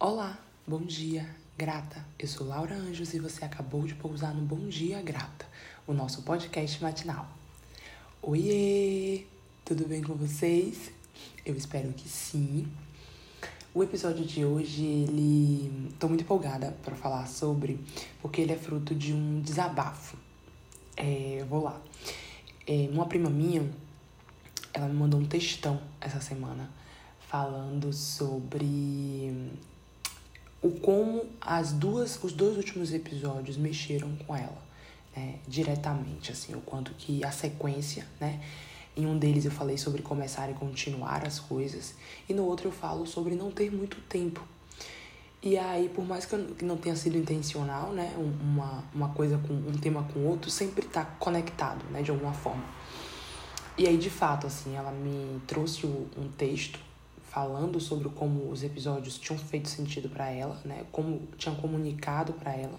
Olá, bom dia, grata. Eu sou Laura Anjos e você acabou de pousar no Bom Dia Grata, o nosso podcast matinal. Oiê! Tudo bem com vocês? Eu espero que sim. O episódio de hoje, ele. tô muito empolgada para falar sobre, porque ele é fruto de um desabafo. É, vou lá. É, uma prima minha, ela me mandou um textão essa semana falando sobre o como as duas, os dois últimos episódios mexeram com ela, né, diretamente, assim, o quanto que a sequência, né, em um deles eu falei sobre começar e continuar as coisas, e no outro eu falo sobre não ter muito tempo. E aí, por mais que não tenha sido intencional, né, uma, uma coisa com um tema com outro, sempre tá conectado, né, de alguma forma. E aí, de fato, assim, ela me trouxe um texto falando sobre como os episódios tinham feito sentido para ela, né? Como tinham comunicado para ela.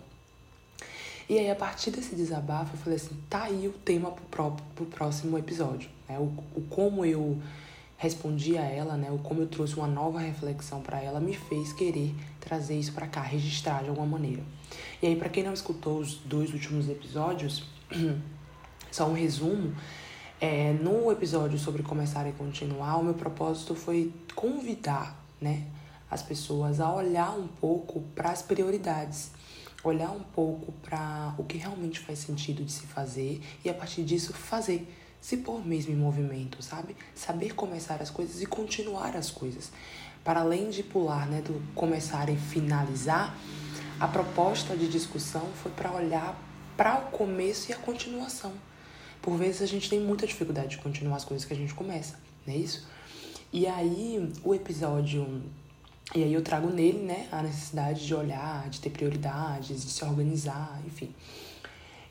E aí, a partir desse desabafo, eu falei assim: tá aí o tema pro, pro próximo episódio. Né? O, o como eu respondi a ela, né? O como eu trouxe uma nova reflexão para ela, me fez querer trazer isso para cá, registrar de alguma maneira. E aí, para quem não escutou os dois últimos episódios, só um resumo. É, no episódio sobre começar e continuar, o meu propósito foi convidar né, as pessoas a olhar um pouco para as prioridades, olhar um pouco para o que realmente faz sentido de se fazer e a partir disso fazer, se pôr mesmo em movimento, sabe? Saber começar as coisas e continuar as coisas. Para além de pular, né, do começar e finalizar, a proposta de discussão foi para olhar para o começo e a continuação por vezes a gente tem muita dificuldade de continuar as coisas que a gente começa, não é isso? E aí, o episódio. E aí eu trago nele, né, a necessidade de olhar, de ter prioridades, de se organizar, enfim.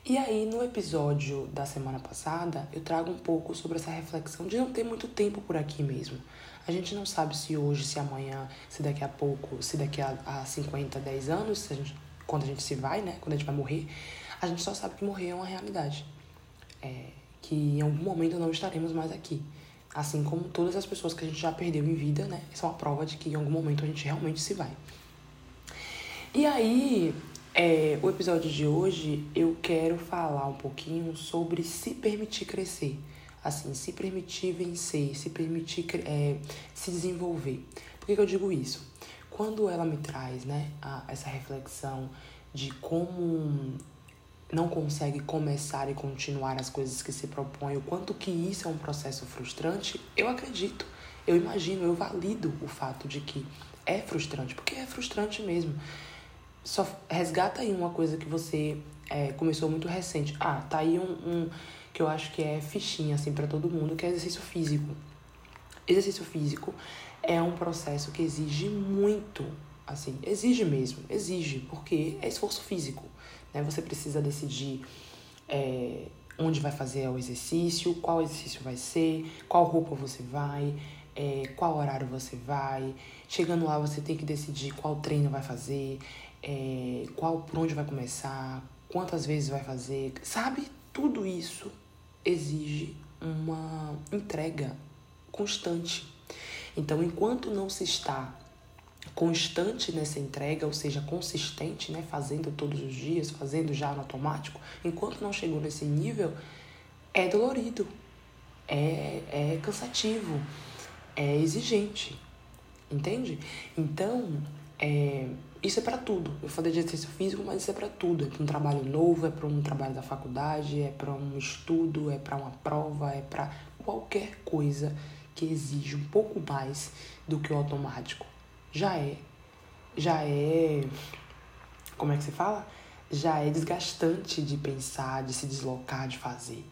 E aí, no episódio da semana passada, eu trago um pouco sobre essa reflexão de não ter muito tempo por aqui mesmo. A gente não sabe se hoje, se amanhã, se daqui a pouco, se daqui a, a 50, 10 anos, a gente, quando a gente se vai, né, quando a gente vai morrer, a gente só sabe que morrer é uma realidade é, que em algum momento não estaremos mais aqui. Assim como todas as pessoas que a gente já perdeu em vida, né? São a prova de que em algum momento a gente realmente se vai. E aí, é, o episódio de hoje eu quero falar um pouquinho sobre se permitir crescer. Assim, se permitir vencer, se permitir é, se desenvolver. Por que, que eu digo isso? Quando ela me traz né, a, essa reflexão de como não consegue começar e continuar as coisas que se propõe, o quanto que isso é um processo frustrante, eu acredito, eu imagino, eu valido o fato de que é frustrante, porque é frustrante mesmo. Só resgata aí uma coisa que você é, começou muito recente. Ah, tá aí um, um que eu acho que é fichinha assim para todo mundo, que é exercício físico. Exercício físico é um processo que exige muito, assim, exige mesmo, exige, porque é esforço físico. Né? Você precisa decidir é, onde vai fazer o exercício, qual exercício vai ser, qual roupa você vai, é, qual horário você vai. Chegando lá, você tem que decidir qual treino vai fazer, é, qual por onde vai começar, quantas vezes vai fazer. Sabe? Tudo isso exige uma entrega constante. Então, enquanto não se está constante nessa entrega, ou seja, consistente, né, fazendo todos os dias, fazendo já no automático, enquanto não chegou nesse nível, é dolorido, é, é cansativo, é exigente, entende? Então, é, isso é para tudo. Eu falei de exercício físico, mas isso é para tudo. É para um trabalho novo, é para um trabalho da faculdade, é para um estudo, é para uma prova, é para qualquer coisa que exige um pouco mais do que o automático já é, já é, como é que se fala? Já é desgastante de pensar, de se deslocar, de fazer.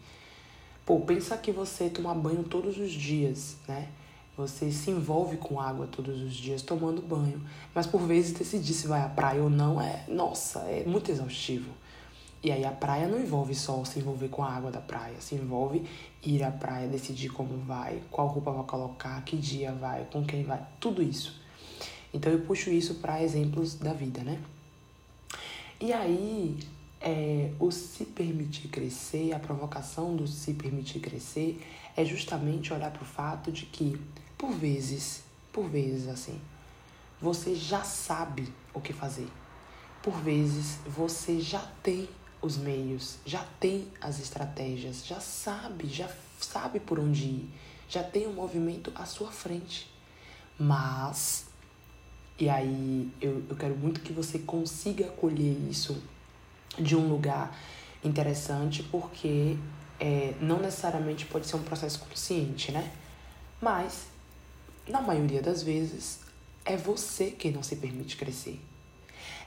Pô, pensa que você toma banho todos os dias, né? Você se envolve com água todos os dias tomando banho. Mas por vezes decidir se vai à praia ou não é, nossa, é muito exaustivo. E aí a praia não envolve só se envolver com a água da praia, se envolve ir à praia, decidir como vai, qual roupa vai colocar, que dia vai, com quem vai, tudo isso. Então eu puxo isso para exemplos da vida, né? E aí, é, o se permitir crescer, a provocação do se permitir crescer é justamente olhar para o fato de que, por vezes, por vezes assim, você já sabe o que fazer. Por vezes, você já tem os meios, já tem as estratégias, já sabe, já sabe por onde ir, já tem um movimento à sua frente. Mas, e aí eu, eu quero muito que você consiga colher isso de um lugar interessante, porque é, não necessariamente pode ser um processo consciente, né? Mas, na maioria das vezes, é você quem não se permite crescer.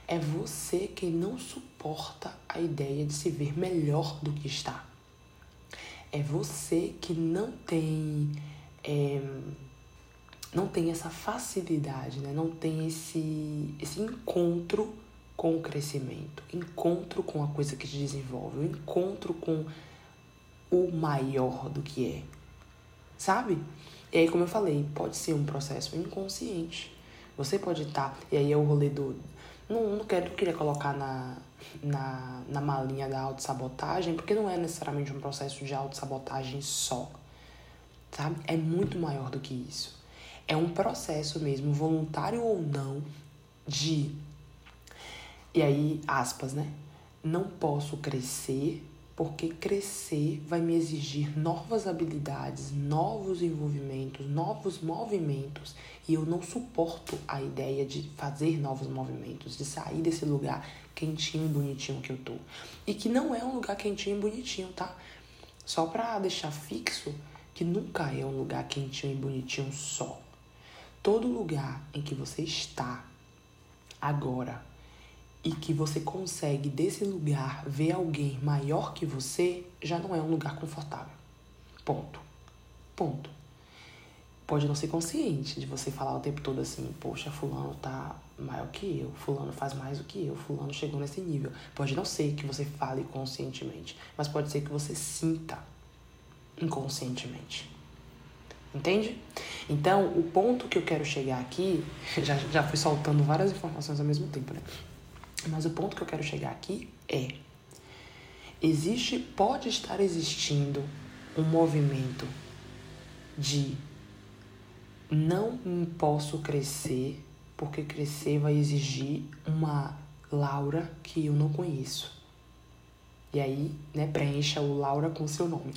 É você quem não suporta a ideia de se ver melhor do que está. É você que não tem. É, não tem essa facilidade, né? não tem esse, esse encontro com o crescimento, encontro com a coisa que te desenvolve, encontro com o maior do que é. Sabe? E aí, como eu falei, pode ser um processo inconsciente. Você pode estar. Tá, e aí é o rolê do. Não, não, quero, não queria colocar na, na, na malinha da autossabotagem, porque não é necessariamente um processo de autossabotagem só. Sabe? É muito maior do que isso. É um processo mesmo, voluntário ou não, de. E aí, aspas, né? Não posso crescer porque crescer vai me exigir novas habilidades, novos envolvimentos, novos movimentos, e eu não suporto a ideia de fazer novos movimentos, de sair desse lugar quentinho e bonitinho que eu tô. E que não é um lugar quentinho e bonitinho, tá? Só pra deixar fixo que nunca é um lugar quentinho e bonitinho só. Todo lugar em que você está agora e que você consegue desse lugar ver alguém maior que você, já não é um lugar confortável. Ponto. Ponto. Pode não ser consciente de você falar o tempo todo assim, poxa, fulano tá maior que eu, fulano faz mais do que eu, fulano chegou nesse nível. Pode não ser que você fale conscientemente, mas pode ser que você sinta inconscientemente. Entende? Então, o ponto que eu quero chegar aqui, já, já fui soltando várias informações ao mesmo tempo, né? Mas o ponto que eu quero chegar aqui é: existe, pode estar existindo um movimento de não posso crescer, porque crescer vai exigir uma Laura que eu não conheço. E aí, né, preencha o Laura com seu nome.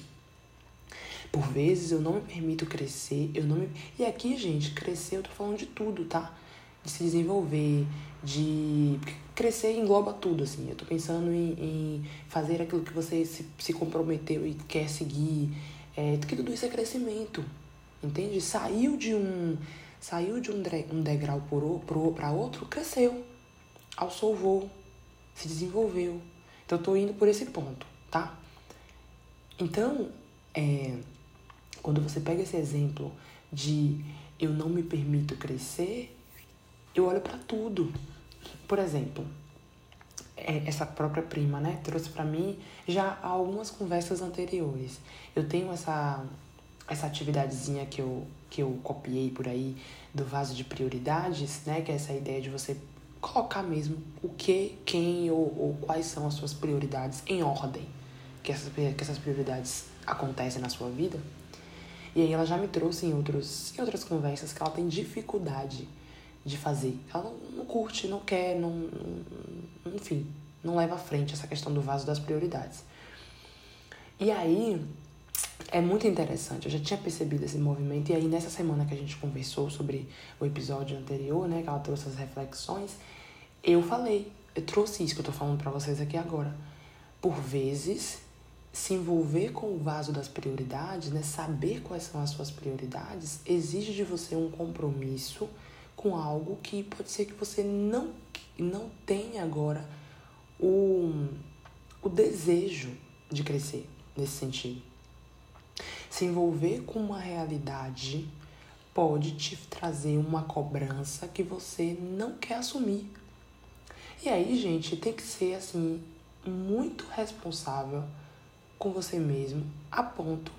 Por vezes eu não me permito crescer, eu não me... E aqui, gente, crescer eu tô falando de tudo, tá? De se desenvolver, de crescer engloba tudo, assim. Eu tô pensando em, em fazer aquilo que você se, se comprometeu e quer seguir. É, que tudo isso é crescimento, entende? Saiu de um saiu de um, um degrau para outro, cresceu, alçou o voo, se desenvolveu. Então, eu tô indo por esse ponto, tá? Então, é, quando você pega esse exemplo de eu não me permito crescer, eu olho para tudo. Por exemplo, é, essa própria prima, né, trouxe para mim já algumas conversas anteriores. Eu tenho essa essa atividadezinha que eu que eu copiei por aí do vaso de prioridades, né, que é essa ideia de você colocar mesmo o que, quem ou, ou quais são as suas prioridades em ordem, que essas que essas prioridades acontecem na sua vida. E aí ela já me trouxe em outros em outras conversas que ela tem dificuldade de fazer. Ela não, não curte, não quer, não, não, enfim, não leva à frente essa questão do vaso das prioridades. E aí é muito interessante, eu já tinha percebido esse movimento, e aí nessa semana que a gente conversou sobre o episódio anterior, né, que ela trouxe as reflexões, eu falei, eu trouxe isso que eu tô falando para vocês aqui agora. Por vezes, se envolver com o vaso das prioridades, né, saber quais são as suas prioridades, exige de você um compromisso com algo que pode ser que você não, não tenha agora o, o desejo de crescer nesse sentido. Se envolver com uma realidade pode te trazer uma cobrança que você não quer assumir. E aí, gente, tem que ser assim muito responsável com você mesmo a ponto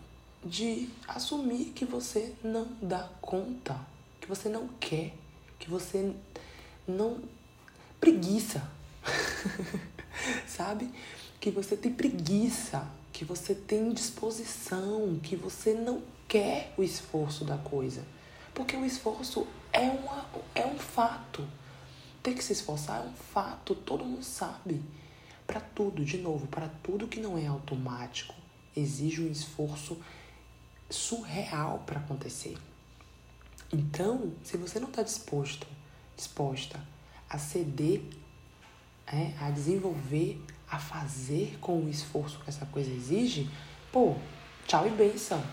de assumir que você não dá conta, que você não quer que você não preguiça, sabe? Que você tem preguiça, que você tem disposição, que você não quer o esforço da coisa. Porque o esforço É, uma, é um fato. Ter que se esforçar é um fato, todo mundo sabe. Para tudo, de novo, para tudo que não é automático, exige um esforço surreal para acontecer. Então, se você não está disposto, disposta a ceder, é, a desenvolver, a fazer com o esforço que essa coisa exige, pô, tchau e benção.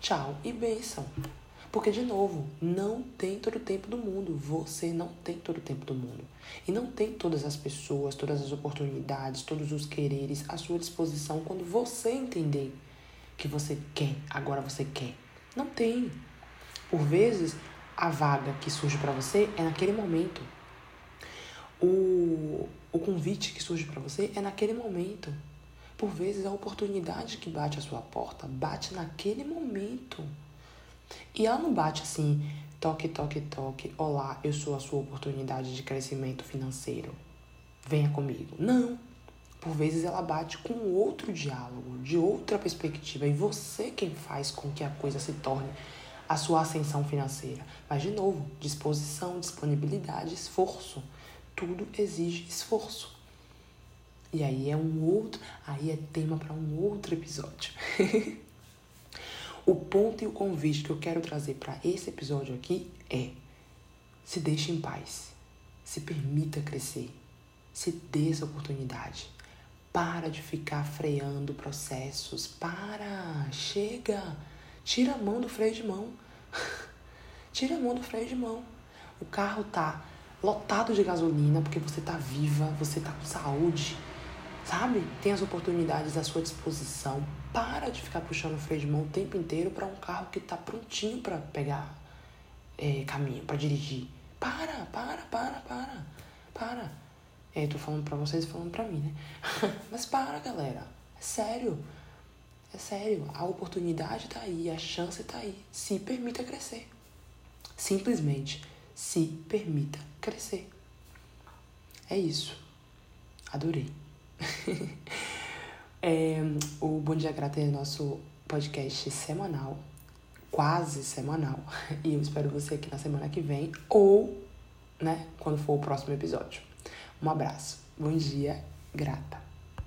Tchau e benção. Porque, de novo, não tem todo o tempo do mundo. Você não tem todo o tempo do mundo. E não tem todas as pessoas, todas as oportunidades, todos os quereres à sua disposição quando você entender que você quer, agora você quer. Não tem. Por vezes, a vaga que surge para você é naquele momento. O, o convite que surge para você é naquele momento. Por vezes, a oportunidade que bate à sua porta bate naquele momento. E ela não bate assim, toque, toque, toque, olá, eu sou a sua oportunidade de crescimento financeiro. Venha comigo. Não. Por vezes ela bate com outro diálogo, de outra perspectiva, e você quem faz com que a coisa se torne a sua ascensão financeira. Mas, de novo, disposição, disponibilidade, esforço. Tudo exige esforço. E aí é um outro, aí é tema para um outro episódio. O ponto e o convite que eu quero trazer para esse episódio aqui é: se deixe em paz, se permita crescer, se dê essa oportunidade. Para de ficar freando processos. Para, chega, tira a mão do freio de mão. tira a mão do freio de mão. O carro tá lotado de gasolina porque você tá viva, você tá com saúde Sabe? Tem as oportunidades à sua disposição. Para de ficar puxando o freio de mão o tempo inteiro para um carro que está prontinho para pegar é, caminho, para dirigir. Para, para, para, para, para. É, tô falando para vocês e falando para mim, né? Mas para, galera. É sério. É sério. A oportunidade tá aí, a chance tá aí. Se permita crescer. Simplesmente se permita crescer. É isso. Adorei. é, o Bom Dia Grata é nosso podcast semanal, quase semanal. E eu espero você aqui na semana que vem ou, né, quando for o próximo episódio. Um abraço. Bom dia, grata.